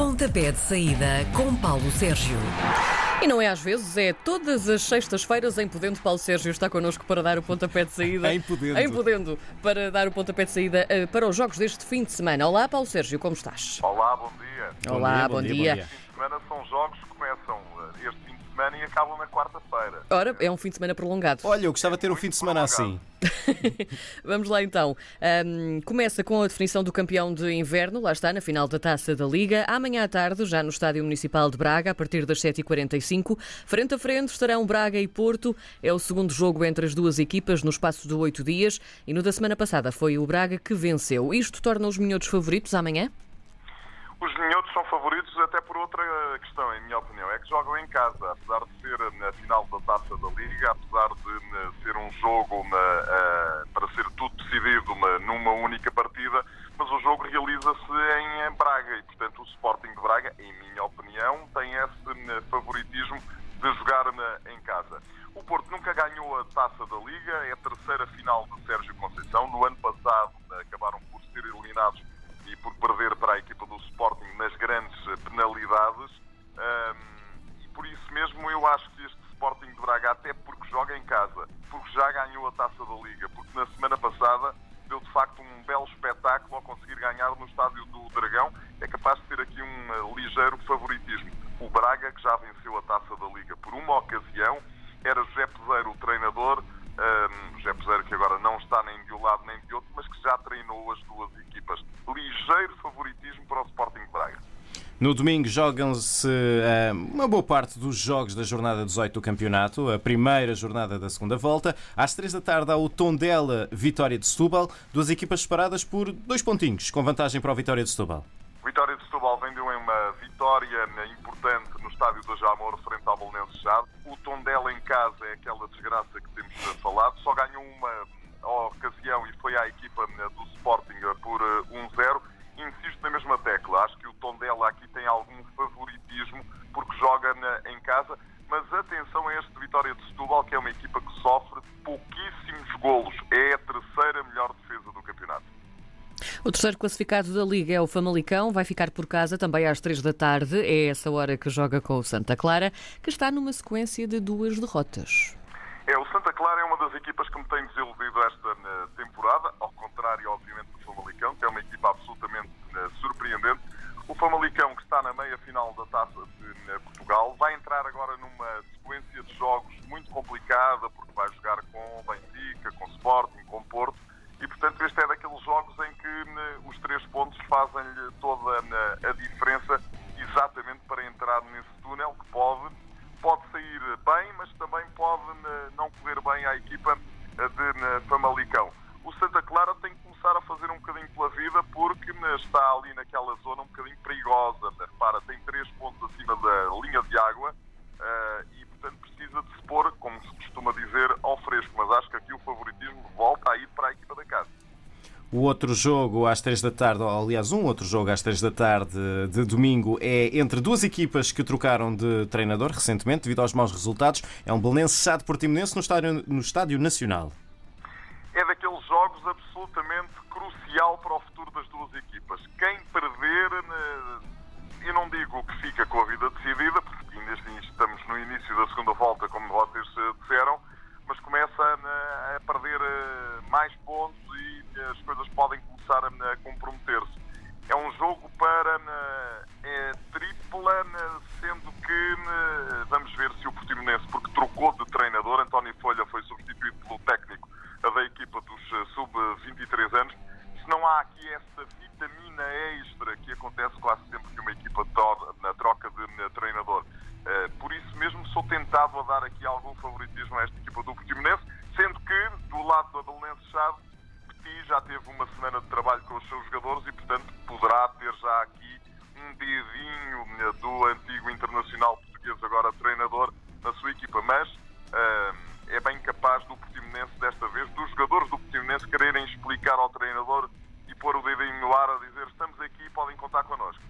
Pontapé de saída com Paulo Sérgio. E não é às vezes, é todas as sextas-feiras em Podendo. Paulo Sérgio está connosco para dar o pontapé de saída. Em Podendo. Em Podendo, para dar o pontapé de saída eh, para os jogos deste fim de semana. Olá, Paulo Sérgio, como estás? Olá, bom dia. Bom Olá, dia, bom, bom dia, bom dia. Fim de semana são jogos que começam eh, este semana e acabam na quarta-feira. Ora, é um fim de semana prolongado. Olha, eu gostava de ter um fim de semana assim. Vamos lá então. Ahm, começa com a definição do campeão de inverno, lá está, na final da taça da Liga. Amanhã à tarde, já no Estádio Municipal de Braga, a partir das 7h45. Frente a frente estarão Braga e Porto. É o segundo jogo entre as duas equipas no espaço de oito dias. E no da semana passada foi o Braga que venceu. Isto torna os minhotos favoritos amanhã? Os minhotos são favoritos até por outra questão, em minha opinião. É que jogam em casa, apesar de ser na final da taça da Liga, apesar de né, ser um jogo né, eh, para ser tudo decidido numa única partida, mas o jogo realiza-se em eh, Braga e, portanto, o Sporting de Braga, em minha venceu a taça da Liga por uma ocasião, era José Peseiro o treinador, um, José Peseiro que agora não está nem de um lado nem de outro, mas que já treinou as duas equipas. Ligeiro favoritismo para o Sporting Braga. No domingo jogam-se eh, uma boa parte dos jogos da jornada 18 do campeonato, a primeira jornada da segunda volta. Às três da tarde há o Tondela Vitória de Setúbal, duas equipas separadas por dois pontinhos, com vantagem para o Vitória de Setúbal. Vitória de Setúbal vendeu em uma vitória importante no estádio do Jamor frente ao Bolonense Chade. O Tondela em casa é aquela desgraça que temos falado. Só ganhou uma ocasião e foi à equipa do Sporting por 1-0. Insisto na mesma tecla. Acho que o Tondela aqui tem algum favoritismo porque joga na- em casa. Mas atenção a este Vitória de Setúbal, que é uma equipa que sofre pouquíssimos golos. É a terceira melhor defesa do. O terceiro classificado da Liga é o Famalicão, vai ficar por casa também às três da tarde. É essa hora que joga com o Santa Clara, que está numa sequência de duas derrotas. É, o Santa Clara é uma das equipas que me tem desiludido esta eh, temporada, ao contrário, obviamente, do Famalicão, que é uma equipa absolutamente eh, surpreendente. O Famalicão, que está na meia-final da Taça de eh, Portugal, vai entrar agora numa sequência de jogos muito complicada, porque vai jogar com Benfica, com Sporting, com o Porto, e, portanto, este é daqueles jogos em que né, os três pontos fazem-lhe toda né, a diferença, exatamente para entrar nesse túnel que pode pode sair bem, mas também pode né, não correr bem à equipa eh, de né, Famalicão. O Santa Clara tem que começar a fazer um bocadinho pela vida porque né, está ali naquela zona um bocadinho perigosa. Repara, tem três pontos acima da linha de água eh, e, portanto, precisa de se pôr, como se costuma dizer, ao fresco. Mas acho que aqui o favoritismo volta a ir para a equipa da casa. O outro jogo às três da tarde, ou, aliás, um outro jogo às três da tarde de domingo é entre duas equipas que trocaram de treinador recentemente devido aos maus resultados. É um Belenense Sade Portimonense no estádio, no estádio Nacional. é daqueles jogos absolutamente crucial para o futuro das duas equipas. Quem perder, né, eu não digo que fica com a vida decidida, porque ainda estamos no início da segunda volta, como vocês eh, disseram, mas começa né, a perder eh, pontos e as coisas podem começar a comprometer-se. E pôr o dedinho no ar a dizer estamos aqui e podem contar connosco.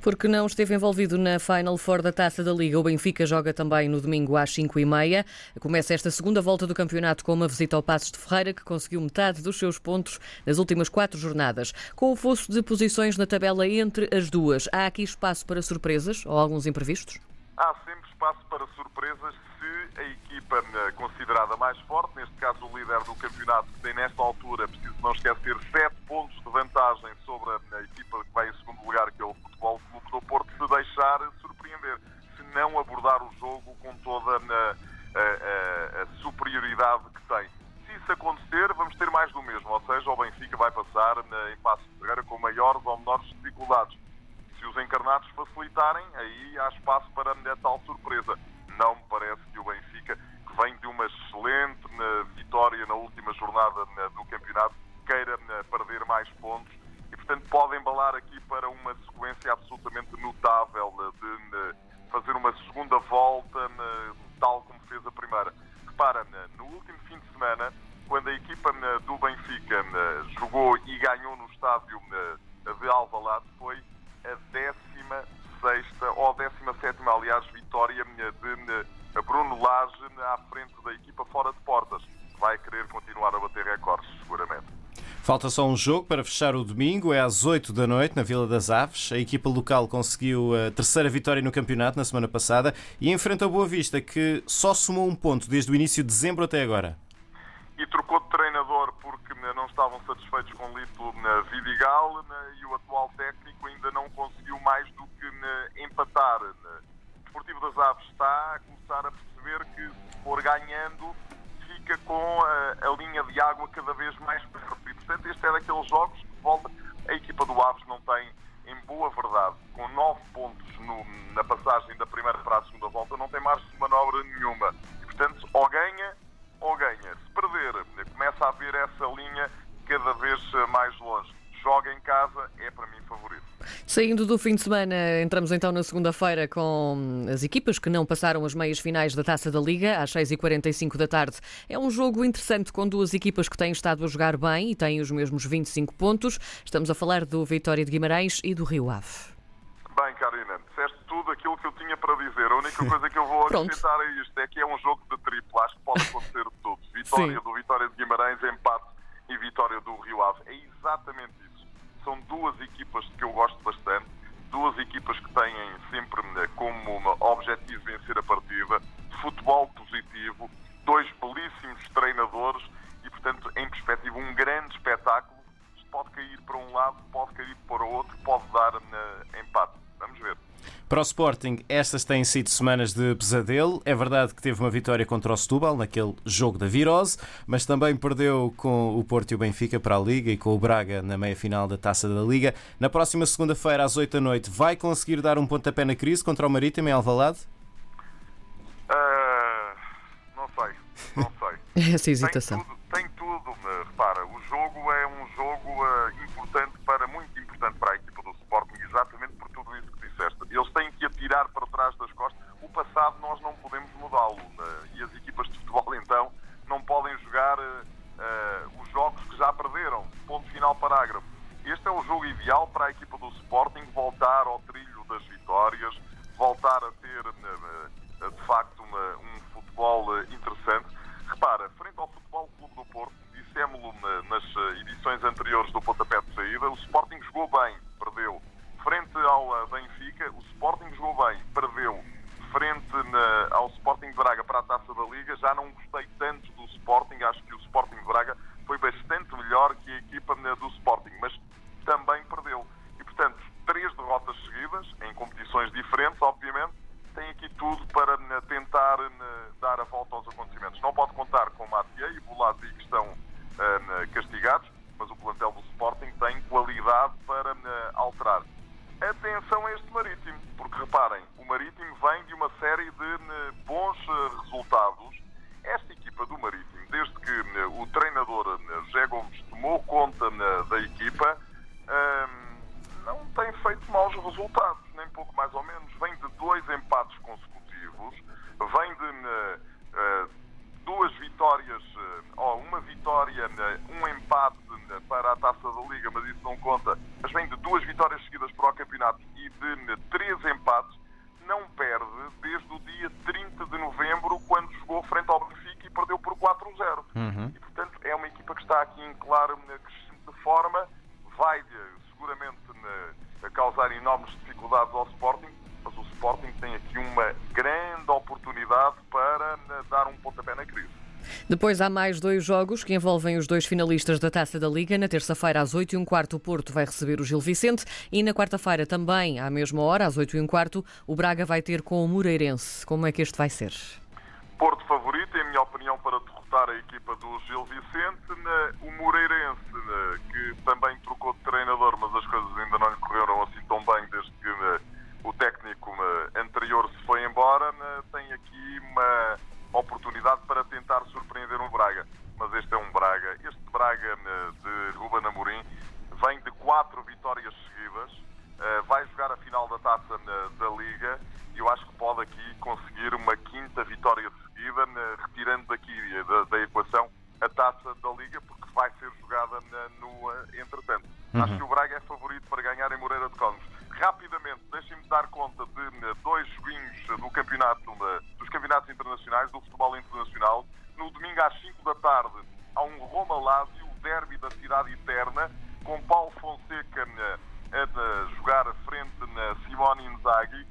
Porque não esteve envolvido na Final Four da Taça da Liga, o Benfica joga também no domingo às 5h30. Começa esta segunda volta do campeonato com uma visita ao Passos de Ferreira, que conseguiu metade dos seus pontos nas últimas quatro jornadas. Com o fosso de posições na tabela entre as duas, há aqui espaço para surpresas ou alguns imprevistos? Há sempre espaço para surpresas se a equipa eh, considerada mais forte, neste caso o líder do campeonato, que tem nesta altura, preciso não esquecer, sete pontos de vantagem sobre a equipa que vai em segundo lugar, que é o Futebol Clube do Porto, se deixar surpreender, se não abordar o jogo com toda a, a, a, superioridade que tem. Se isso acontecer, vamos ter mais do mesmo, ou seja, o Benfica vai passar em Passo de Ferreira com maiores ou menores dificuldades. Se os encarnados facilitarem, aí há espaço para a tal surpresa. Não me parece que o Benfica, que vem de uma excelente vitória na última jornada do campeonato, queira perder mais pontos e, portanto, pode embalar aqui para uma sequência absolutamente notável de fazer uma segunda volta, tal como fez a primeira. Repara, no último fim de semana, quando a equipa do Benfica jogou e ganhou no estádio de Alvalade, Falta só um jogo para fechar o domingo, é às 8 da noite, na Vila das Aves. A equipa local conseguiu a terceira vitória no campeonato na semana passada e enfrenta a Boa Vista, que só somou um ponto desde o início de dezembro até agora. E trocou de treinador porque não estavam satisfeitos com Lito Vidigal e o atual técnico ainda não conseguiu mais do que empatar. O Desportivo das Aves está a começar a perceber que se for ganhando fica com a, a linha de água cada vez mais perto. E portanto este é daqueles jogos que volta. A equipa do Aves não tem, em boa verdade, com nove pontos no, na passagem da primeira para a segunda volta, não tem margem de manobra nenhuma. E portanto ou ganha ou ganha. Se perder, começa a haver essa linha cada vez mais longe. Joga em casa, é para mim favorito. Saindo do fim de semana, entramos então na segunda-feira com as equipas que não passaram as meias finais da Taça da Liga, às 6h45 da tarde. É um jogo interessante com duas equipas que têm estado a jogar bem e têm os mesmos 25 pontos. Estamos a falar do Vitória de Guimarães e do Rio Ave. Bem, Karina, disseste tudo aquilo que eu tinha para dizer. A única coisa que eu vou acrescentar a isto é que é um jogo de triplo. Acho que pode acontecer de tudo. Vitória Sim. do Vitória de Guimarães, empate e vitória do Rio Ave. É exatamente isso. São duas equipas que eu gosto bastante. Duas equipas que têm sempre como objetivo vencer a partida. Futebol positivo. Dois belíssimos treinadores e, portanto, em perspectiva, um grande espetáculo. Pode cair para um lado, pode cair para o outro, pode dar empate. Vamos ver. Para o Sporting, estas têm sido semanas de pesadelo. É verdade que teve uma vitória contra o Setúbal naquele jogo da virose, mas também perdeu com o Porto e o Benfica para a Liga e com o Braga na meia-final da Taça da Liga. Na próxima segunda-feira, às 8 da noite, vai conseguir dar um pontapé na crise contra o Marítimo em Alvalade? Uh, não sei, não sei. Essa hesitação. Tem tudo, tem tudo, repara, o jogo é um jogo uh, anteriores do pontapé de saída, o Sporting jogou bem, perdeu. Frente ao Benfica, o Sporting jogou bem, perdeu. Frente na, ao Sporting de Braga para a Taça da Liga, já não gostei tanto do Sporting, acho que o Sporting de Braga foi bastante melhor que a equipa do Sporting, mas também perdeu. E, portanto, três derrotas seguidas, em competições diferentes, obviamente, tem aqui tudo para tomou conta da equipa, em clara crescente forma, vai seguramente a causar enormes dificuldades ao Sporting, mas o Sporting tem aqui uma grande oportunidade para dar um pontapé na crise. Depois há mais dois jogos que envolvem os dois finalistas da Taça da Liga. Na terça-feira, às 8 e um quarto, o Porto vai receber o Gil Vicente e na quarta-feira, também à mesma hora, às 8 e um quarto, o Braga vai ter com o Moreirense. Como é que este vai ser? Porto favorito, em minha opinião, para derrotar a equipa do Gil Vicente. O Moreirense, que também trocou de treinador, mas as coisas ainda não lhe correram assim tão bem desde que o técnico anterior se foi embora, Uhum. Acho que o Braga é favorito para ganhar em Moreira de Cónegos. Rapidamente, deixem-me dar conta de dois joguinhos do campeonato, dos campeonatos internacionais, do futebol internacional. No domingo às 5 da tarde há um Roma-Lazio, o derby da cidade eterna, com Paulo Fonseca a jogar a frente na Simone Inzaghi,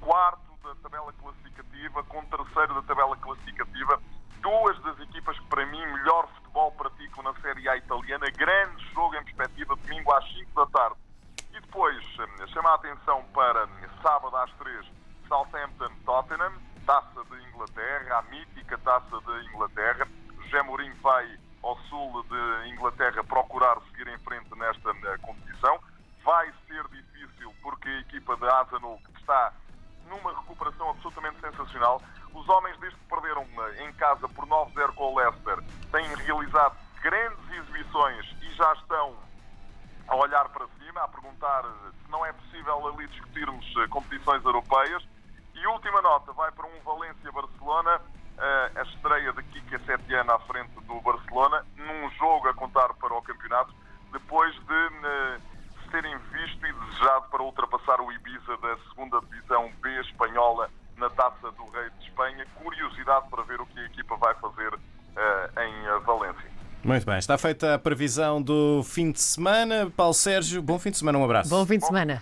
quarto da tabela classificativa, com terceiro da tabela classificativa, duas das equipas que para mim melhor na Série A italiana, grande jogo em perspectiva, domingo às 5 da tarde. E depois chama a atenção para sábado às 3, Southampton-Tottenham, taça de Inglaterra, a mítica taça de Inglaterra. José Mourinho vai ao sul de Inglaterra procurar seguir em frente nesta competição. Vai ser difícil porque a equipa de Arsenal está numa recuperação absolutamente sensacional. Os homens, desde que perderam em casa por 9-0 com o Leicester, têm realizado grandes exibições e já estão a olhar para cima, a perguntar se não é possível ali discutirmos eh, competições europeias. E última nota, vai para um Valência-Barcelona, eh, a estreia de Kika Setien à frente do Barcelona, num jogo a contar para o campeonato, depois de eh, serem visto e desejado para ultrapassar o Ibiza da segunda divisão B espanhola na Taça do Rei de Espanha. Curiosidade para ver o que a equipa vai fazer uh, em Valência. Muito bem, está feita a previsão do fim de semana. Paulo Sérgio, bom fim de semana, um abraço. Bom fim de semana.